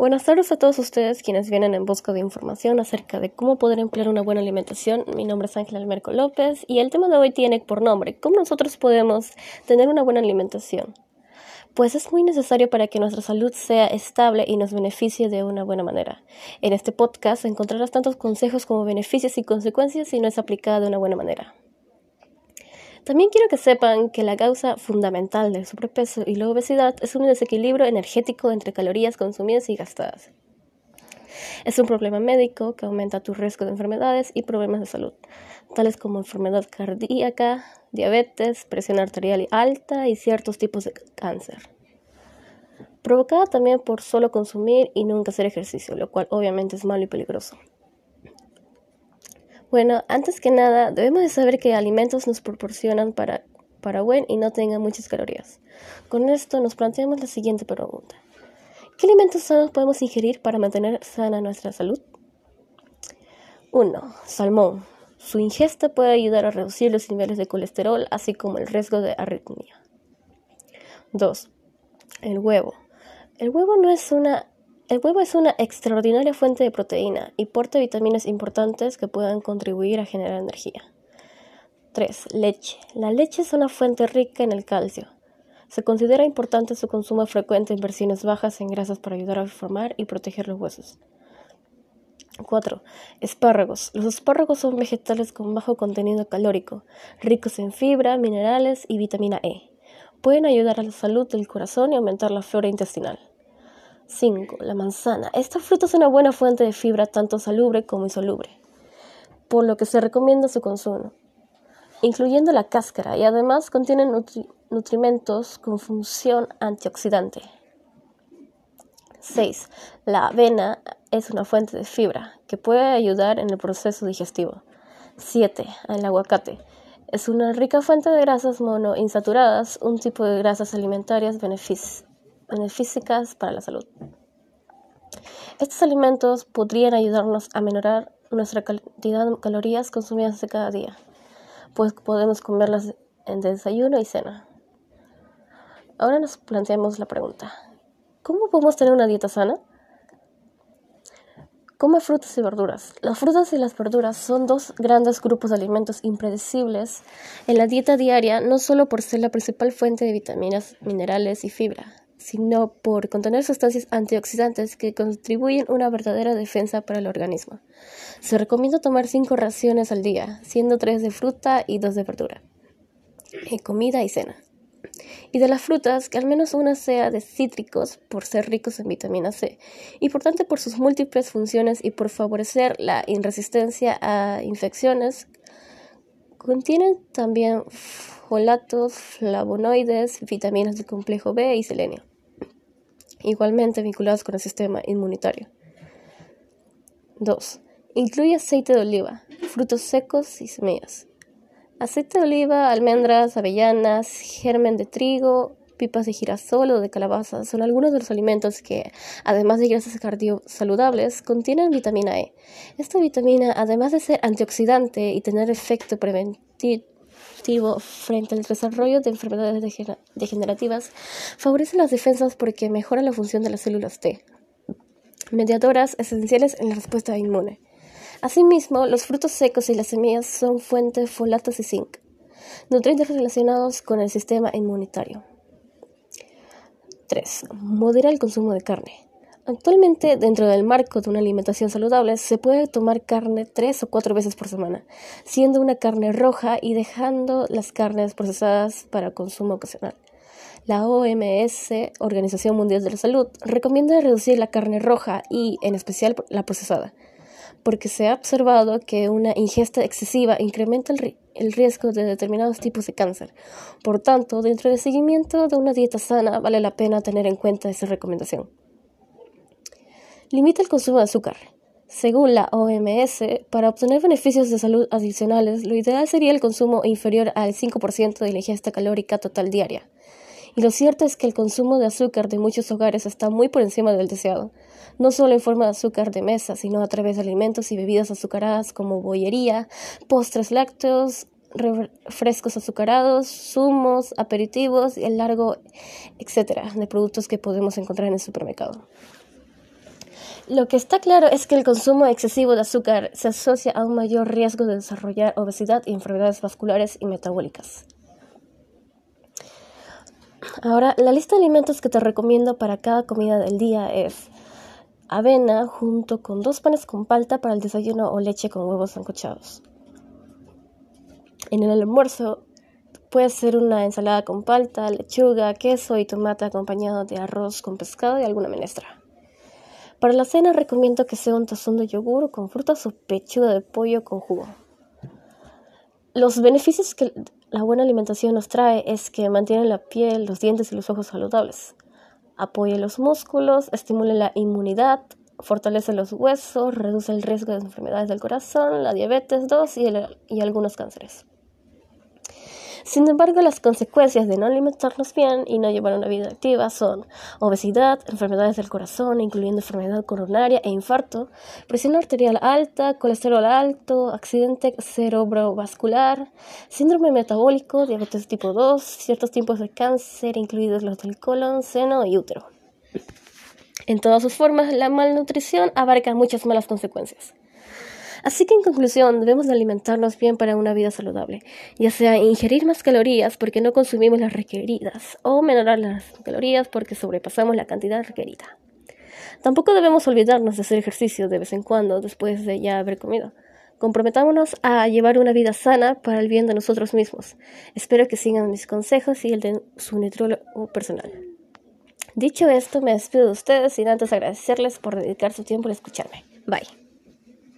Buenas tardes a todos ustedes quienes vienen en busca de información acerca de cómo poder emplear una buena alimentación. Mi nombre es Ángela Almerco López y el tema de hoy tiene por nombre ¿Cómo nosotros podemos tener una buena alimentación? Pues es muy necesario para que nuestra salud sea estable y nos beneficie de una buena manera. En este podcast encontrarás tantos consejos como beneficios y consecuencias si no es aplicada de una buena manera. También quiero que sepan que la causa fundamental del sobrepeso y la obesidad es un desequilibrio energético entre calorías consumidas y gastadas. Es un problema médico que aumenta tu riesgo de enfermedades y problemas de salud, tales como enfermedad cardíaca, diabetes, presión arterial alta y ciertos tipos de cáncer. Provocada también por solo consumir y nunca hacer ejercicio, lo cual obviamente es malo y peligroso. Bueno, antes que nada, debemos de saber qué alimentos nos proporcionan para, para buen y no tengan muchas calorías. Con esto nos planteamos la siguiente pregunta. ¿Qué alimentos sanos podemos ingerir para mantener sana nuestra salud? 1. Salmón. Su ingesta puede ayudar a reducir los niveles de colesterol, así como el riesgo de arritmia. 2. El huevo. El huevo no es una el huevo es una extraordinaria fuente de proteína y porta vitaminas importantes que puedan contribuir a generar energía. 3. Leche. La leche es una fuente rica en el calcio. Se considera importante su consumo frecuente en versiones bajas en grasas para ayudar a formar y proteger los huesos. 4. Espárragos. Los espárragos son vegetales con bajo contenido calórico, ricos en fibra, minerales y vitamina E. Pueden ayudar a la salud del corazón y aumentar la flora intestinal. 5. La manzana. Esta fruta es una buena fuente de fibra tanto salubre como insoluble, por lo que se recomienda su consumo, incluyendo la cáscara, y además contiene nutrimentos con función antioxidante. 6. La avena es una fuente de fibra que puede ayudar en el proceso digestivo. 7. El aguacate. Es una rica fuente de grasas monoinsaturadas, un tipo de grasas alimentarias beneficiosas beneficiosas para la salud. Estos alimentos podrían ayudarnos a menorar nuestra cantidad de calorías consumidas de cada día, pues podemos comerlas en desayuno y cena. Ahora nos planteamos la pregunta, ¿cómo podemos tener una dieta sana? Come frutas y verduras. Las frutas y las verduras son dos grandes grupos de alimentos impredecibles en la dieta diaria, no solo por ser la principal fuente de vitaminas, minerales y fibra, sino por contener sustancias antioxidantes que contribuyen una verdadera defensa para el organismo. Se recomienda tomar cinco raciones al día, siendo tres de fruta y dos de verdura, en comida y cena. Y de las frutas, que al menos una sea de cítricos por ser ricos en vitamina C, y por tanto por sus múltiples funciones y por favorecer la resistencia a infecciones, contienen también folatos, flavonoides, vitaminas del complejo B y selenio igualmente vinculados con el sistema inmunitario. 2. Incluye aceite de oliva, frutos secos y semillas. Aceite de oliva, almendras, avellanas, germen de trigo, pipas de girasol o de calabaza son algunos de los alimentos que, además de grasas saludables, contienen vitamina E. Esta vitamina, además de ser antioxidante y tener efecto preventivo, frente al desarrollo de enfermedades degenerativas, favorece las defensas porque mejora la función de las células T, mediadoras esenciales en la respuesta inmune. Asimismo, los frutos secos y las semillas son fuentes de folatos y zinc, nutrientes relacionados con el sistema inmunitario. 3. Modera el consumo de carne. Actualmente, dentro del marco de una alimentación saludable, se puede tomar carne tres o cuatro veces por semana, siendo una carne roja y dejando las carnes procesadas para consumo ocasional. La OMS, Organización Mundial de la Salud, recomienda reducir la carne roja y, en especial, la procesada, porque se ha observado que una ingesta excesiva incrementa el, riesgo de determinados tipos de cáncer. Por tanto, dentro del seguimiento de una dieta sana, vale la pena tener en cuenta esa recomendación. Limita el consumo de azúcar. Según la OMS, para obtener beneficios de salud adicionales, lo ideal sería el consumo inferior al 5% de la ingesta calórica total diaria. Y lo cierto es que el consumo de azúcar de muchos hogares está muy por encima del deseado, no solo en forma de azúcar de mesa, sino a través de alimentos y bebidas azucaradas como bollería, postres lácteos, refrescos azucarados, zumos, aperitivos y el largo etcétera de productos que podemos encontrar en el supermercado. Lo que está claro es que el consumo excesivo de azúcar se asocia a un mayor riesgo de desarrollar obesidad y enfermedades vasculares y metabólicas. Ahora, la lista de alimentos que te recomiendo para cada comida del día es avena junto con dos panes con palta para el desayuno o leche con huevos sancochados. En el almuerzo puede ser una ensalada con palta, lechuga, queso y tomate acompañado de arroz con pescado y alguna menestra. Para la cena recomiendo que sea un tazón de yogur con frutas o pechuga de pollo con jugo. Los beneficios que la buena alimentación nos trae es que mantiene la piel, los dientes y los ojos saludables. Apoya los músculos, estimula la inmunidad, fortalece los huesos, reduce el riesgo de enfermedades del corazón, la diabetes 2 y, y algunos cánceres. Sin embargo, las consecuencias de no alimentarnos bien y no llevar una vida activa son obesidad, enfermedades del corazón, incluyendo enfermedad coronaria e infarto, presión arterial alta, colesterol alto, accidente cerebrovascular, síndrome metabólico, diabetes tipo 2, ciertos tipos de cáncer, incluidos los del colon, seno y útero. En todas sus formas, la malnutrición abarca muchas malas consecuencias. Así que en conclusión, debemos alimentarnos bien para una vida saludable, ya sea ingerir más calorías porque no consumimos las requeridas o menorar las calorías porque sobrepasamos la cantidad requerida. Tampoco debemos olvidarnos de hacer ejercicio de vez en cuando después de ya haber comido. Comprometámonos a llevar una vida sana para el bien de nosotros mismos. Espero que sigan mis consejos y el de su nutrólogo personal. Dicho esto, me despido de ustedes sin antes agradecerles por dedicar su tiempo a escucharme. Bye.